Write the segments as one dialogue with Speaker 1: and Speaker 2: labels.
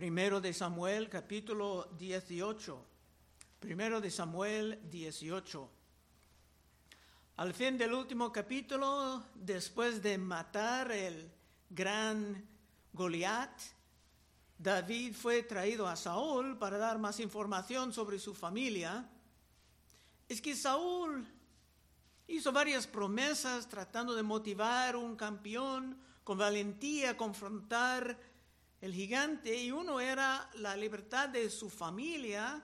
Speaker 1: Primero de Samuel, capítulo 18. Primero de Samuel 18. Al fin del último capítulo, después de matar el gran Goliat, David fue traído a Saúl para dar más información sobre su familia. Es que Saúl hizo varias promesas tratando de motivar un campeón con valentía a confrontar el gigante y uno era la libertad de su familia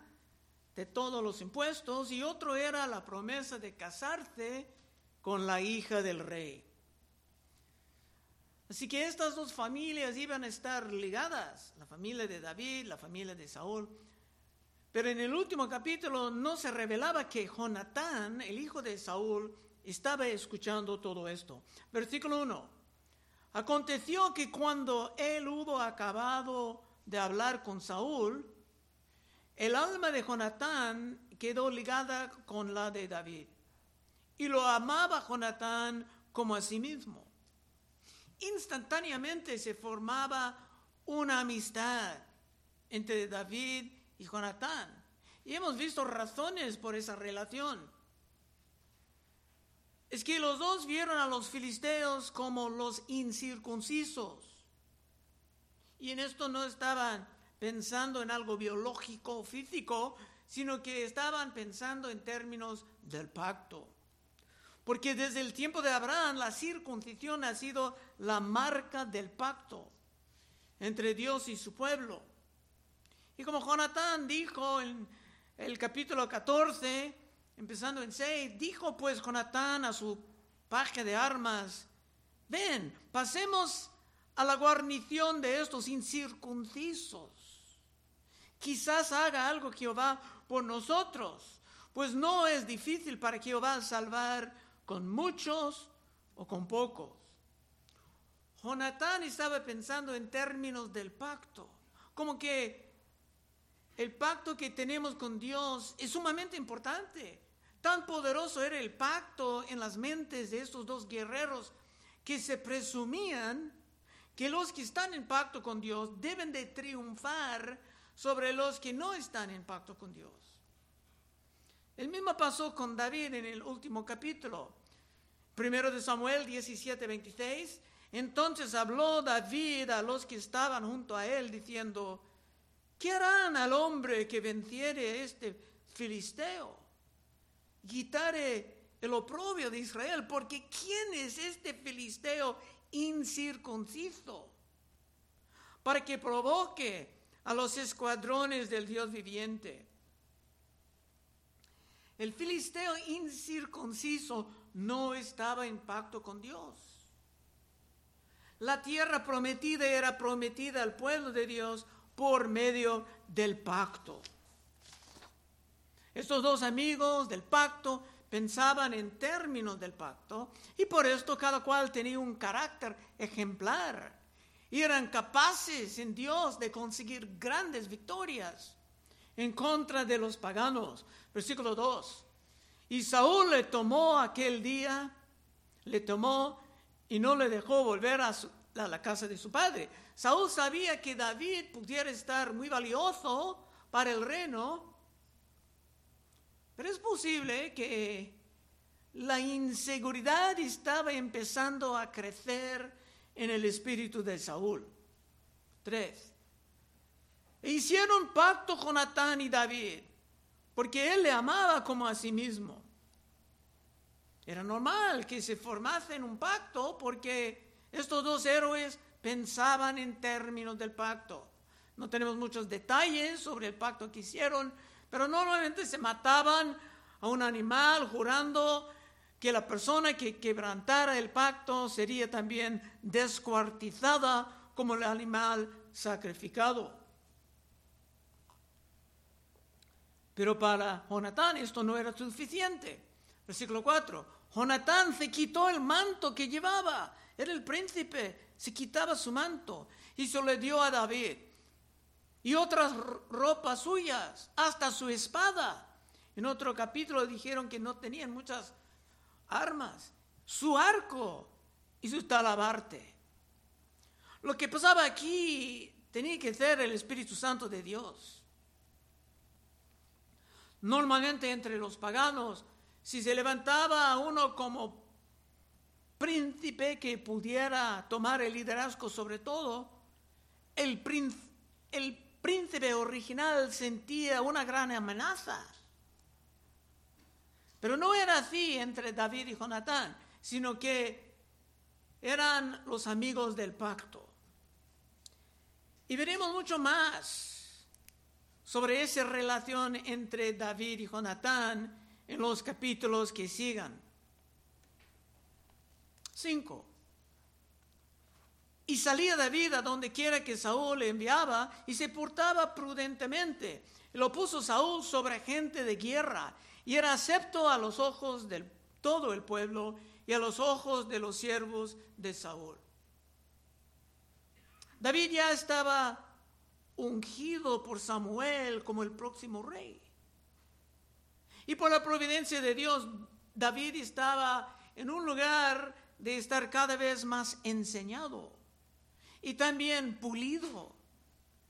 Speaker 1: de todos los impuestos y otro era la promesa de casarse con la hija del rey. Así que estas dos familias iban a estar ligadas, la familia de David, la familia de Saúl. Pero en el último capítulo no se revelaba que Jonatán, el hijo de Saúl, estaba escuchando todo esto. Versículo 1. Aconteció que cuando él hubo acabado de hablar con Saúl, el alma de Jonatán quedó ligada con la de David y lo amaba Jonatán como a sí mismo. Instantáneamente se formaba una amistad entre David y Jonatán. Y hemos visto razones por esa relación. Es que los dos vieron a los filisteos como los incircuncisos. Y en esto no estaban pensando en algo biológico o físico, sino que estaban pensando en términos del pacto. Porque desde el tiempo de Abraham la circuncisión ha sido la marca del pacto entre Dios y su pueblo. Y como Jonatán dijo en el capítulo 14, empezando en 6, dijo pues Jonatán a su paje de armas, ven, pasemos a la guarnición de estos incircuncisos Quizás haga algo Jehová por nosotros, pues no es difícil para Jehová salvar con muchos o con pocos. Jonatán estaba pensando en términos del pacto, como que el pacto que tenemos con Dios es sumamente importante. Tan poderoso era el pacto en las mentes de estos dos guerreros que se presumían que los que están en pacto con Dios deben de triunfar sobre los que no están en pacto con Dios. El mismo pasó con David en el último capítulo. Primero de Samuel 17, 26. Entonces habló David a los que estaban junto a él diciendo, ¿qué harán al hombre que venciere este filisteo? Quitare el oprobio de Israel, porque ¿quién es este filisteo incircunciso? Para que provoque a los escuadrones del Dios viviente. El filisteo incircunciso no estaba en pacto con Dios. La tierra prometida era prometida al pueblo de Dios por medio del pacto. Estos dos amigos del pacto pensaban en términos del pacto y por esto cada cual tenía un carácter ejemplar y eran capaces en Dios de conseguir grandes victorias en contra de los paganos. Versículo 2. Y Saúl le tomó aquel día, le tomó y no le dejó volver a, a la casa de su padre. Saúl sabía que David pudiera estar muy valioso para el reino, pero es posible que la inseguridad estaba empezando a crecer en el espíritu de Saúl. Tres. Hicieron pacto con Natán y David, porque él le amaba como a sí mismo. Era normal que se formasen un pacto porque estos dos héroes pensaban en términos del pacto. No tenemos muchos detalles sobre el pacto que hicieron, pero normalmente se mataban a un animal jurando que la persona que quebrantara el pacto sería también descuartizada como el animal sacrificado. Pero para Jonatán esto no era suficiente. Versículo 4. Jonatán se quitó el manto que llevaba. Era el príncipe. Se quitaba su manto y se le dio a David. Y otras ropas suyas, hasta su espada. En otro capítulo dijeron que no tenían muchas armas, su arco y su talabarte. Lo que pasaba aquí tenía que ser el Espíritu Santo de Dios. Normalmente entre los paganos, si se levantaba uno como príncipe que pudiera tomar el liderazgo sobre todo, el, el original sentía una gran amenaza. Pero no era así entre David y Jonatán, sino que eran los amigos del pacto. Y veremos mucho más sobre esa relación entre David y Jonatán en los capítulos que sigan. 5. Y salía David a donde quiera que Saúl le enviaba y se portaba prudentemente. Lo puso Saúl sobre gente de guerra y era acepto a los ojos de todo el pueblo y a los ojos de los siervos de Saúl. David ya estaba ungido por Samuel como el próximo rey. Y por la providencia de Dios, David estaba en un lugar de estar cada vez más enseñado y también pulido,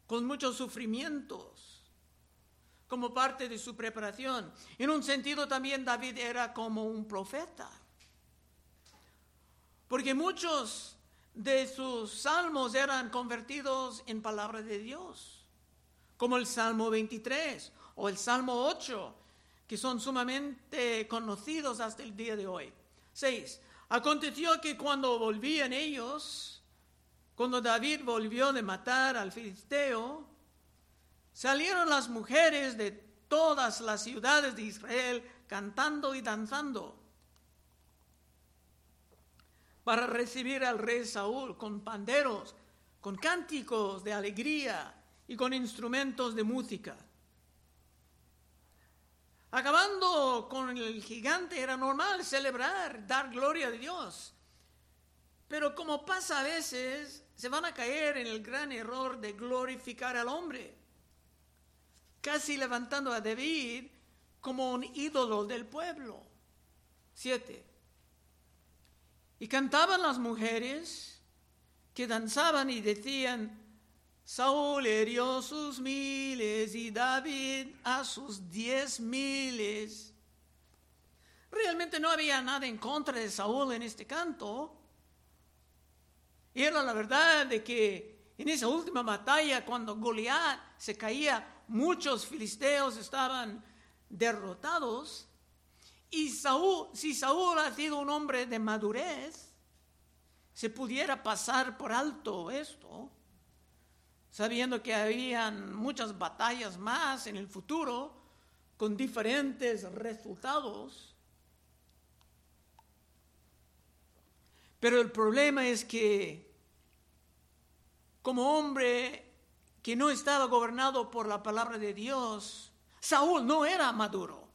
Speaker 1: con muchos sufrimientos, como parte de su preparación. En un sentido también David era como un profeta, porque muchos de sus salmos eran convertidos en palabra de Dios, como el Salmo 23 o el Salmo 8, que son sumamente conocidos hasta el día de hoy. 6. Aconteció que cuando volvían ellos, cuando David volvió de matar al filisteo, salieron las mujeres de todas las ciudades de Israel cantando y danzando para recibir al rey Saúl con panderos, con cánticos de alegría y con instrumentos de música. Acabando con el gigante era normal celebrar, dar gloria a Dios. Pero como pasa a veces, se van a caer en el gran error de glorificar al hombre, casi levantando a David como un ídolo del pueblo. Siete. Y cantaban las mujeres que danzaban y decían, Saúl hirió sus miles y David a sus diez miles. Realmente no había nada en contra de Saúl en este canto. Y era la verdad de que en esa última batalla, cuando Goliat se caía, muchos filisteos estaban derrotados. Y Saúl, si Saúl ha sido un hombre de madurez, se pudiera pasar por alto esto sabiendo que habían muchas batallas más en el futuro con diferentes resultados. Pero el problema es que como hombre que no estaba gobernado por la palabra de Dios, Saúl no era maduro,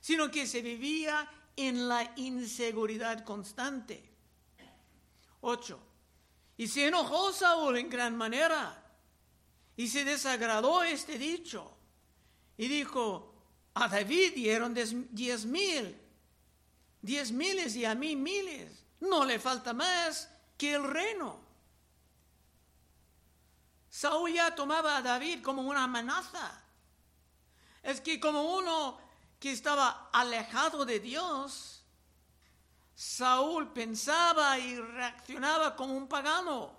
Speaker 1: sino que se vivía en la inseguridad constante. 8. Y se enojó Saúl en gran manera y se desagradó este dicho. Y dijo, a David dieron diez mil, diez miles y a mí miles. No le falta más que el reino. Saúl ya tomaba a David como una amenaza. Es que como uno que estaba alejado de Dios, Saúl pensaba y reaccionaba como un pagano.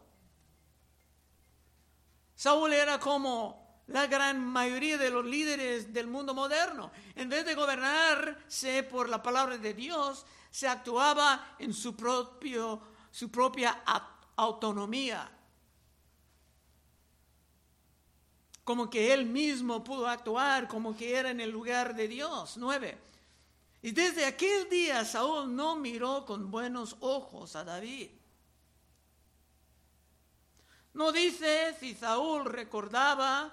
Speaker 1: Saúl era como la gran mayoría de los líderes del mundo moderno. En vez de gobernarse por la palabra de Dios, se actuaba en su, propio, su propia autonomía. Como que él mismo pudo actuar como que era en el lugar de Dios. Nueve. Y desde aquel día Saúl no miró con buenos ojos a David. No dice si Saúl recordaba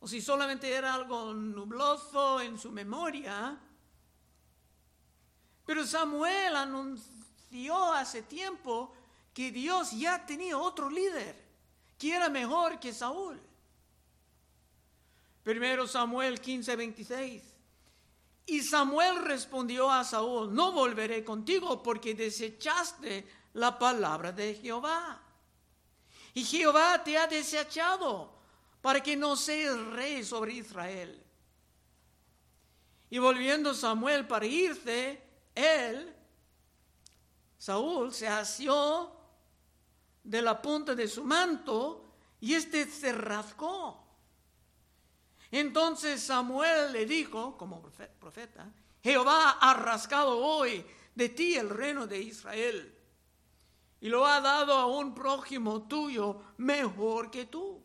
Speaker 1: o si solamente era algo nubloso en su memoria. Pero Samuel anunció hace tiempo que Dios ya tenía otro líder, que era mejor que Saúl. Primero Samuel 15, 26. Y Samuel respondió a Saúl, no volveré contigo porque desechaste la palabra de Jehová y Jehová te ha desechado para que no seas rey sobre Israel. Y volviendo Samuel para irse, él, Saúl, se asió de la punta de su manto y éste se rascó. Entonces Samuel le dijo, como profeta, Jehová ha rascado hoy de ti el reino de Israel y lo ha dado a un prójimo tuyo mejor que tú.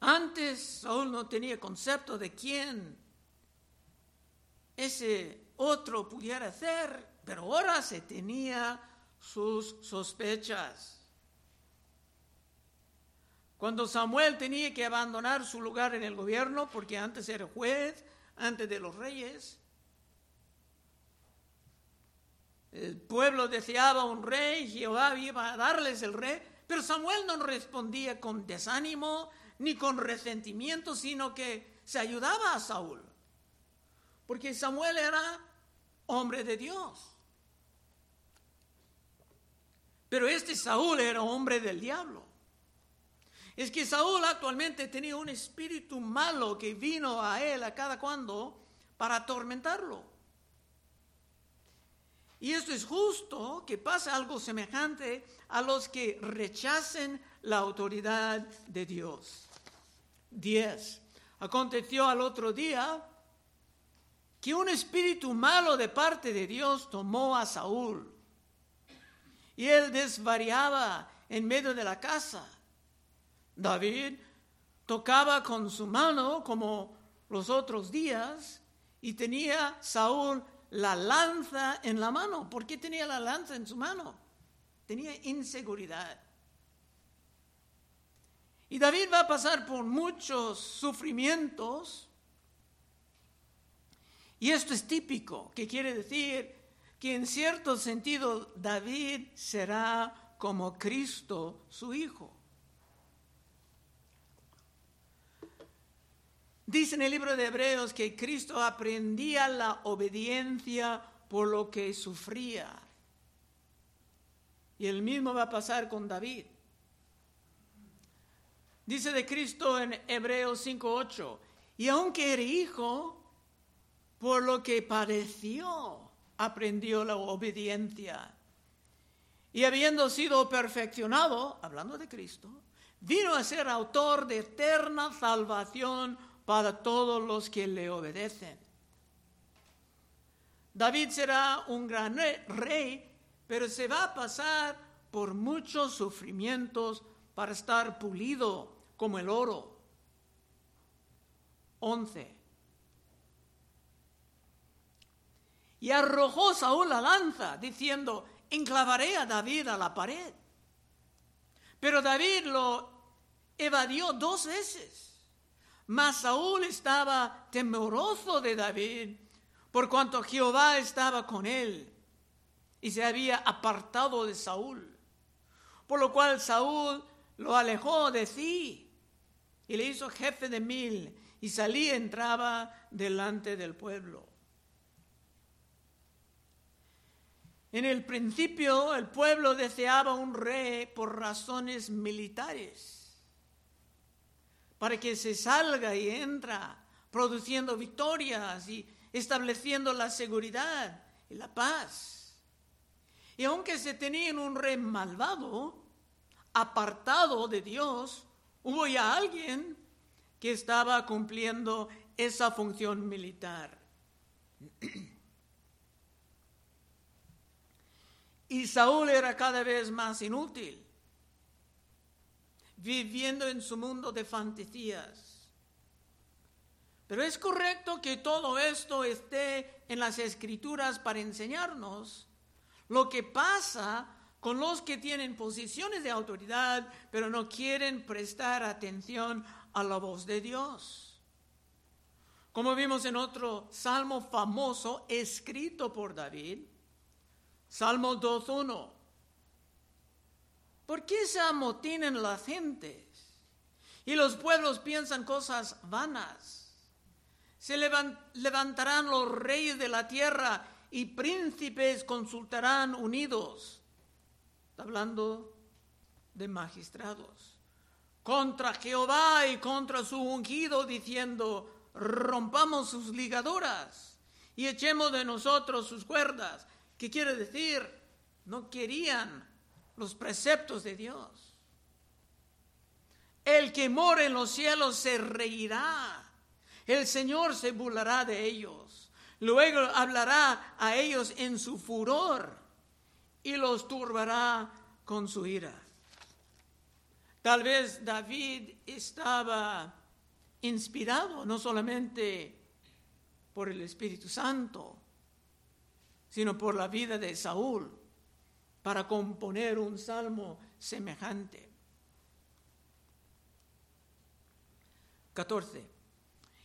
Speaker 1: Antes Saúl no tenía concepto de quién ese otro pudiera ser, pero ahora se tenía sus sospechas. Cuando Samuel tenía que abandonar su lugar en el gobierno, porque antes era juez, antes de los reyes, el pueblo deseaba un rey, Jehová iba a darles el rey, pero Samuel no respondía con desánimo ni con resentimiento, sino que se ayudaba a Saúl, porque Samuel era hombre de Dios. Pero este Saúl era hombre del diablo es que Saúl actualmente tenía un espíritu malo que vino a él a cada cuando para atormentarlo. Y esto es justo que pase algo semejante a los que rechacen la autoridad de Dios. 10. Aconteció al otro día que un espíritu malo de parte de Dios tomó a Saúl y él desvariaba en medio de la casa David tocaba con su mano como los otros días y tenía Saúl la lanza en la mano. ¿Por qué tenía la lanza en su mano? Tenía inseguridad. Y David va a pasar por muchos sufrimientos. Y esto es típico, que quiere decir que en cierto sentido David será como Cristo, su Hijo. Dice en el libro de Hebreos que Cristo aprendía la obediencia por lo que sufría. Y el mismo va a pasar con David. Dice de Cristo en Hebreos 5.8, y aunque era hijo, por lo que padeció, aprendió la obediencia. Y habiendo sido perfeccionado, hablando de Cristo, vino a ser autor de eterna salvación para todos los que le obedecen. David será un gran rey, pero se va a pasar por muchos sufrimientos para estar pulido como el oro. 11. Y arrojó Saúl la lanza, diciendo, enclavaré a David a la pared. Pero David lo evadió dos veces. Mas Saúl estaba temeroso de David, por cuanto Jehová estaba con él y se había apartado de Saúl. Por lo cual Saúl lo alejó de sí y le hizo jefe de mil y salía entraba delante del pueblo. En el principio el pueblo deseaba un rey por razones militares para que se salga y entra produciendo victorias y estableciendo la seguridad y la paz. Y aunque se tenía un rey malvado, apartado de Dios, hubo ya alguien que estaba cumpliendo esa función militar. Y Saúl era cada vez más inútil viviendo en su mundo de fantasías. Pero es correcto que todo esto esté en las escrituras para enseñarnos lo que pasa con los que tienen posiciones de autoridad, pero no quieren prestar atención a la voz de Dios. Como vimos en otro salmo famoso escrito por David, Salmo 2.1. ¿Por qué se amotinan las gentes? Y los pueblos piensan cosas vanas. Se levantarán los reyes de la tierra y príncipes consultarán unidos. Hablando de magistrados. Contra Jehová y contra su ungido, diciendo, rompamos sus ligaduras y echemos de nosotros sus cuerdas. ¿Qué quiere decir? No querían los preceptos de Dios. El que mora en los cielos se reirá. El Señor se burlará de ellos. Luego hablará a ellos en su furor y los turbará con su ira. Tal vez David estaba inspirado no solamente por el Espíritu Santo, sino por la vida de Saúl para componer un salmo semejante. 14.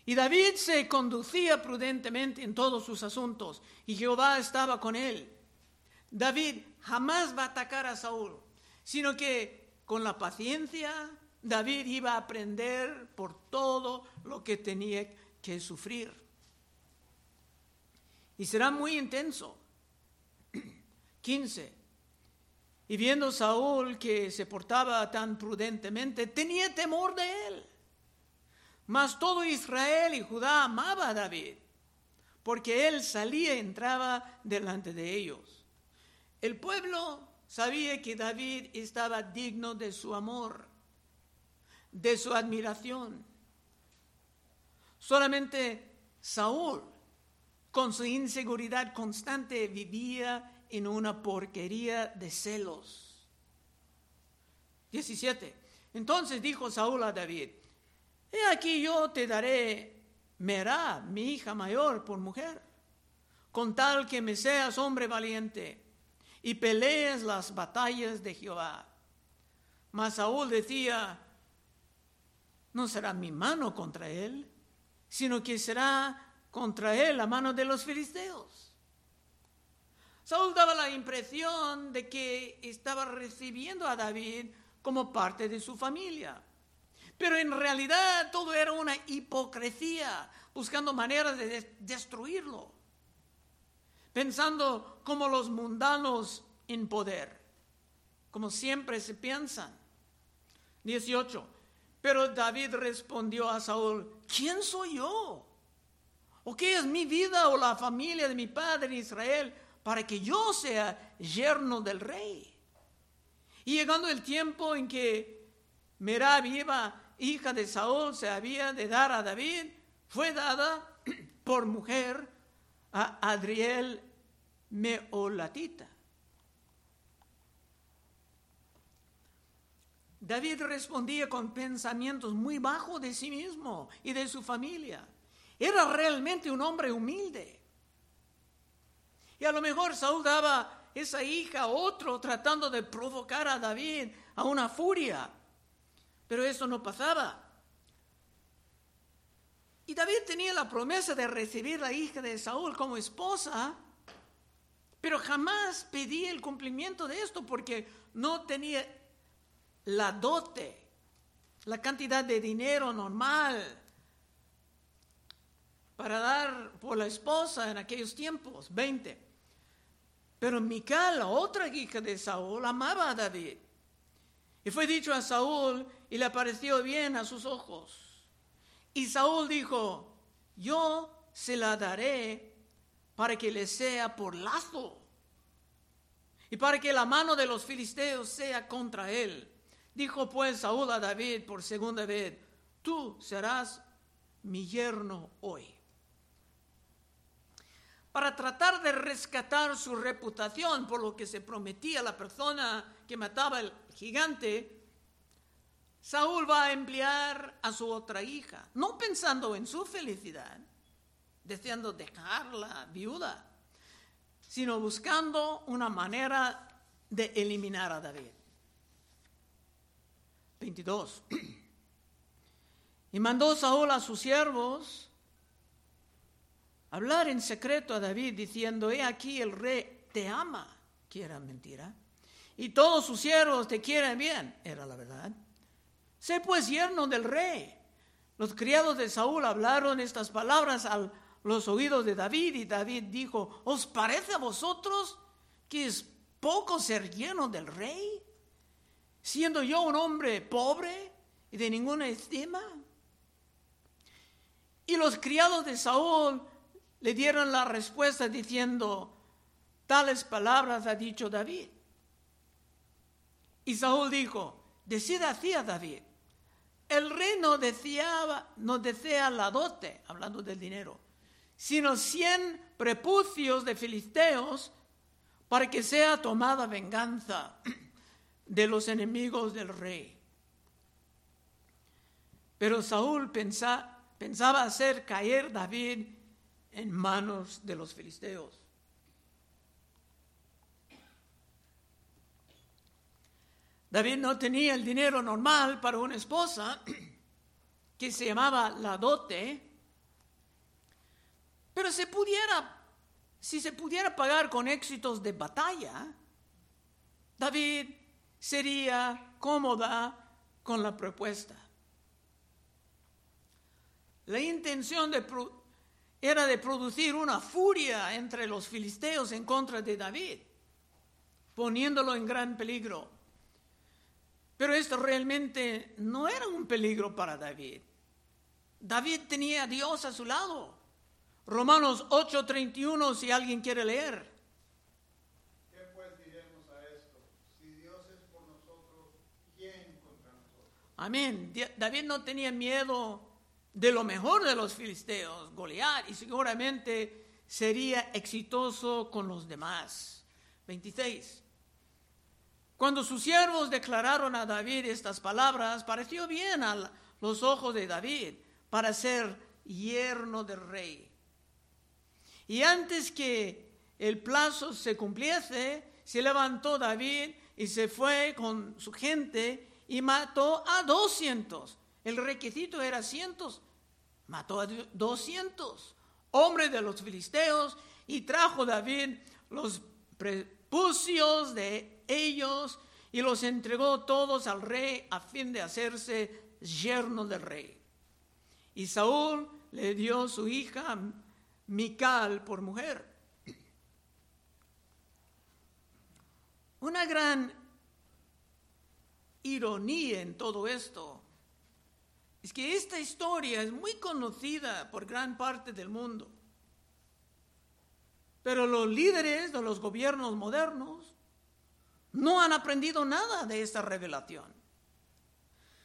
Speaker 1: Y David se conducía prudentemente en todos sus asuntos, y Jehová estaba con él. David jamás va a atacar a Saúl, sino que con la paciencia David iba a aprender por todo lo que tenía que sufrir. Y será muy intenso. 15. Y viendo Saúl que se portaba tan prudentemente, tenía temor de él. Mas todo Israel y Judá amaba a David, porque él salía y entraba delante de ellos. El pueblo sabía que David estaba digno de su amor, de su admiración. Solamente Saúl, con su inseguridad constante, vivía en una porquería de celos. 17. Entonces dijo Saúl a David, he aquí yo te daré Merá, mi hija mayor, por mujer, con tal que me seas hombre valiente y pelees las batallas de Jehová. Mas Saúl decía, no será mi mano contra él, sino que será contra él la mano de los filisteos. Saúl daba la impresión de que estaba recibiendo a David como parte de su familia. Pero en realidad todo era una hipocresía, buscando maneras de destruirlo, pensando como los mundanos en poder, como siempre se piensan. 18. Pero David respondió a Saúl, ¿quién soy yo? ¿O qué es mi vida o la familia de mi padre Israel para que yo sea yerno del rey. Y llegando el tiempo en que Merab iba, hija de Saúl, se había de dar a David, fue dada por mujer a Adriel Meolatita. David respondía con pensamientos muy bajos de sí mismo y de su familia. Era realmente un hombre humilde. Y a lo mejor Saúl daba esa hija a otro tratando de provocar a David a una furia. Pero eso no pasaba. Y David tenía la promesa de recibir la hija de Saúl como esposa, pero jamás pedía el cumplimiento de esto porque no tenía la dote, la cantidad de dinero normal para dar por la esposa en aquellos tiempos, 20. Pero Mical, otra hija de Saúl, amaba a David. Y fue dicho a Saúl y le pareció bien a sus ojos. Y Saúl dijo, yo se la daré para que le sea por lazo y para que la mano de los filisteos sea contra él. Dijo pues Saúl a David por segunda vez, tú serás mi yerno hoy para tratar de rescatar su reputación por lo que se prometía la persona que mataba al gigante, Saúl va a emplear a su otra hija, no pensando en su felicidad, deseando dejarla viuda, sino buscando una manera de eliminar a David. 22. Y mandó Saúl a sus siervos hablar en secreto a David diciendo, he aquí el rey te ama, que era mentira, y todos sus siervos te quieren bien, era la verdad. Sé pues yerno del rey. Los criados de Saúl hablaron estas palabras a los oídos de David y David dijo, ¿os parece a vosotros que es poco ser lleno del rey? siendo yo un hombre pobre y de ninguna estima. Y los criados de Saúl le dieron la respuesta diciendo, tales palabras ha dicho David. Y Saúl dijo, decid así David, el rey no deseaba, no desea la dote, hablando del dinero, sino cien prepucios de filisteos para que sea tomada venganza de los enemigos del rey. Pero Saúl pensaba hacer caer David en manos de los filisteos. David no tenía el dinero normal para una esposa que se llamaba la dote, pero se pudiera, si se pudiera pagar con éxitos de batalla, David sería cómoda con la propuesta. La intención de, era de producir una furia entre los filisteos en contra de David, poniéndolo en gran peligro. Pero esto realmente no era un peligro para David. David tenía a Dios a su lado. Romanos 8:31, si alguien quiere leer.
Speaker 2: ¿Qué pues diremos a esto? Si Dios es por nosotros, ¿quién contra nosotros?
Speaker 1: Amén. David no tenía miedo de lo mejor de los filisteos, Goliat, y seguramente sería exitoso con los demás. 26. Cuando sus siervos declararon a David estas palabras, pareció bien a los ojos de David para ser yerno del rey. Y antes que el plazo se cumpliese, se levantó David y se fue con su gente y mató a doscientos. El requisito era cientos. Mató a doscientos hombres de los filisteos y trajo David los prepucios de ellos y los entregó todos al rey a fin de hacerse yerno del rey. Y Saúl le dio su hija Mical por mujer. Una gran ironía en todo esto es que esta historia es muy conocida por gran parte del mundo. Pero los líderes de los gobiernos modernos no han aprendido nada de esta revelación.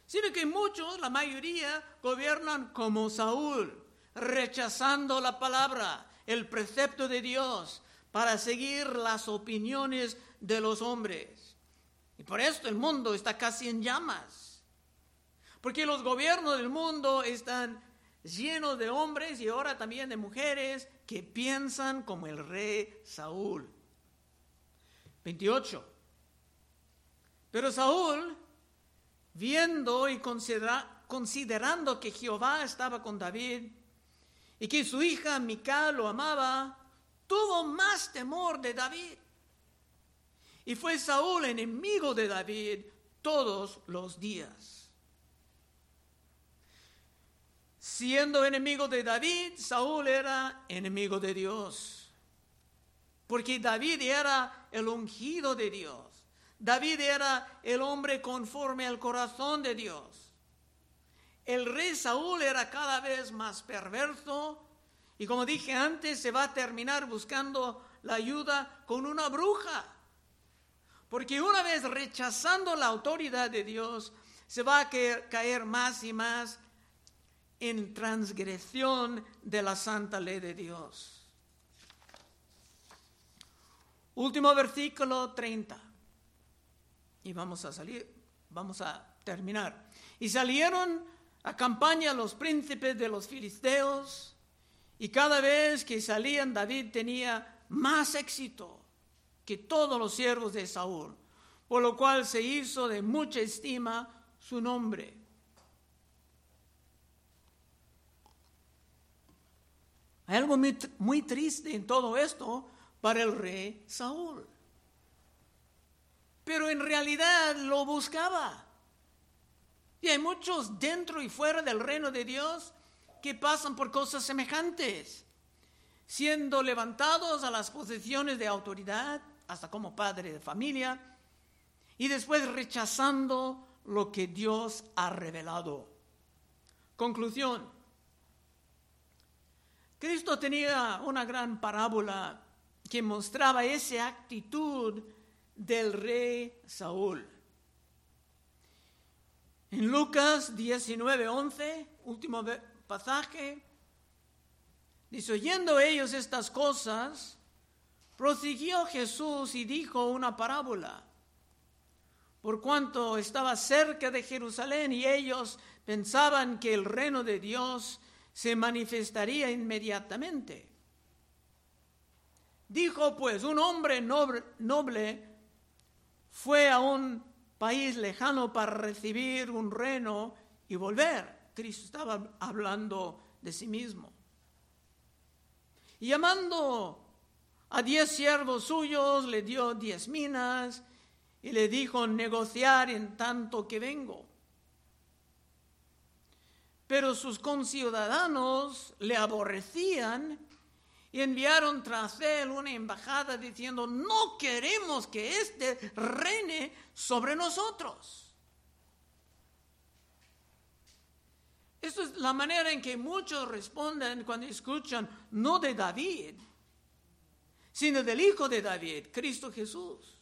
Speaker 1: Sino que muchos, la mayoría, gobiernan como Saúl, rechazando la palabra, el precepto de Dios, para seguir las opiniones de los hombres. Y por esto el mundo está casi en llamas. Porque los gobiernos del mundo están llenos de hombres y ahora también de mujeres que piensan como el rey Saúl. 28. Pero Saúl, viendo y considerando que Jehová estaba con David y que su hija Mical lo amaba, tuvo más temor de David. Y fue Saúl enemigo de David todos los días. Siendo enemigo de David, Saúl era enemigo de Dios. Porque David era el ungido de Dios. David era el hombre conforme al corazón de Dios. El rey Saúl era cada vez más perverso y como dije antes, se va a terminar buscando la ayuda con una bruja. Porque una vez rechazando la autoridad de Dios, se va a caer más y más en transgresión de la santa ley de Dios. Último versículo 30. Y vamos a salir, vamos a terminar. Y salieron a campaña los príncipes de los filisteos, y cada vez que salían David tenía más éxito que todos los siervos de Saúl, por lo cual se hizo de mucha estima su nombre. Hay algo muy, triste en todo esto para el rey Saúl pero en realidad lo buscaba. Y hay muchos dentro y fuera del reino de Dios que pasan por cosas semejantes, siendo levantados a las posiciones de autoridad, hasta como padre de familia, y después rechazando lo que Dios ha revelado. Conclusión. Cristo tenía una gran parábola que mostraba esa actitud del rey Saúl. En Lucas 19:11, último pasaje, dice, oyendo ellos estas cosas, prosiguió Jesús y dijo una parábola, por cuanto estaba cerca de Jerusalén y ellos pensaban que el reino de Dios se manifestaría inmediatamente. Dijo pues, un hombre noble, fue a un país lejano para recibir un reino y volver. Cristo estaba hablando de sí mismo. Y llamando a diez siervos suyos, le dio diez minas y le dijo negociar en tanto que vengo. Pero sus conciudadanos le aborrecían y enviaron tras él una embajada diciendo, no queremos que éste reine sobre nosotros. Esta es la manera en que muchos responden cuando escuchan, no de David, sino del Hijo de David, Cristo Jesús,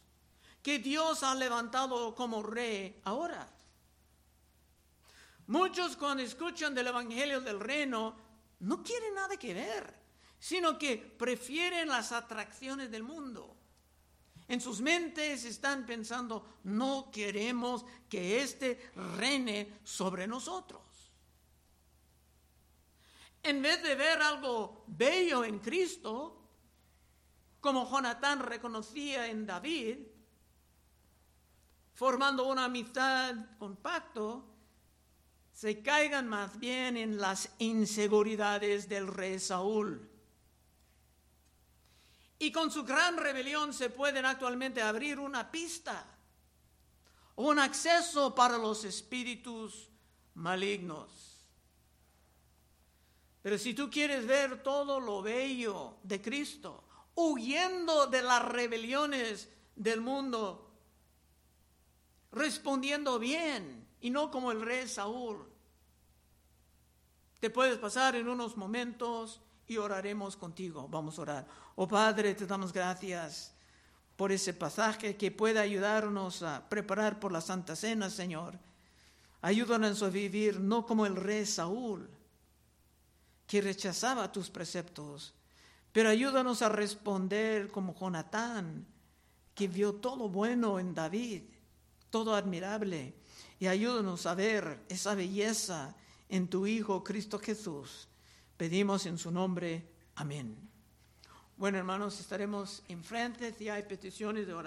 Speaker 1: que Dios ha levantado como rey ahora. Muchos cuando escuchan del Evangelio del Reino, no quieren nada que ver sino que prefieren las atracciones del mundo. En sus mentes están pensando, no queremos que éste reine sobre nosotros. En vez de ver algo bello en Cristo, como Jonatán reconocía en David, formando una amistad con pacto, se caigan más bien en las inseguridades del rey Saúl y con su gran rebelión se pueden actualmente abrir una pista, un acceso para los espíritus malignos. Pero si tú quieres ver todo lo bello de Cristo, huyendo de las rebeliones del mundo, respondiendo bien y no como el rey Saúl, te puedes pasar en unos momentos y oraremos contigo. Vamos a orar. Oh Padre, te damos gracias por ese pasaje que pueda ayudarnos a preparar por la Santa Cena, Señor. Ayúdanos a vivir no como el rey Saúl, que rechazaba tus preceptos, pero ayúdanos a responder como Jonatán, que vio todo bueno en David, todo admirable, y ayúdanos a ver esa belleza en tu Hijo Cristo Jesús. Pedimos en su nombre. Amén. Bueno, hermanos, estaremos enfrente si hay peticiones de oración.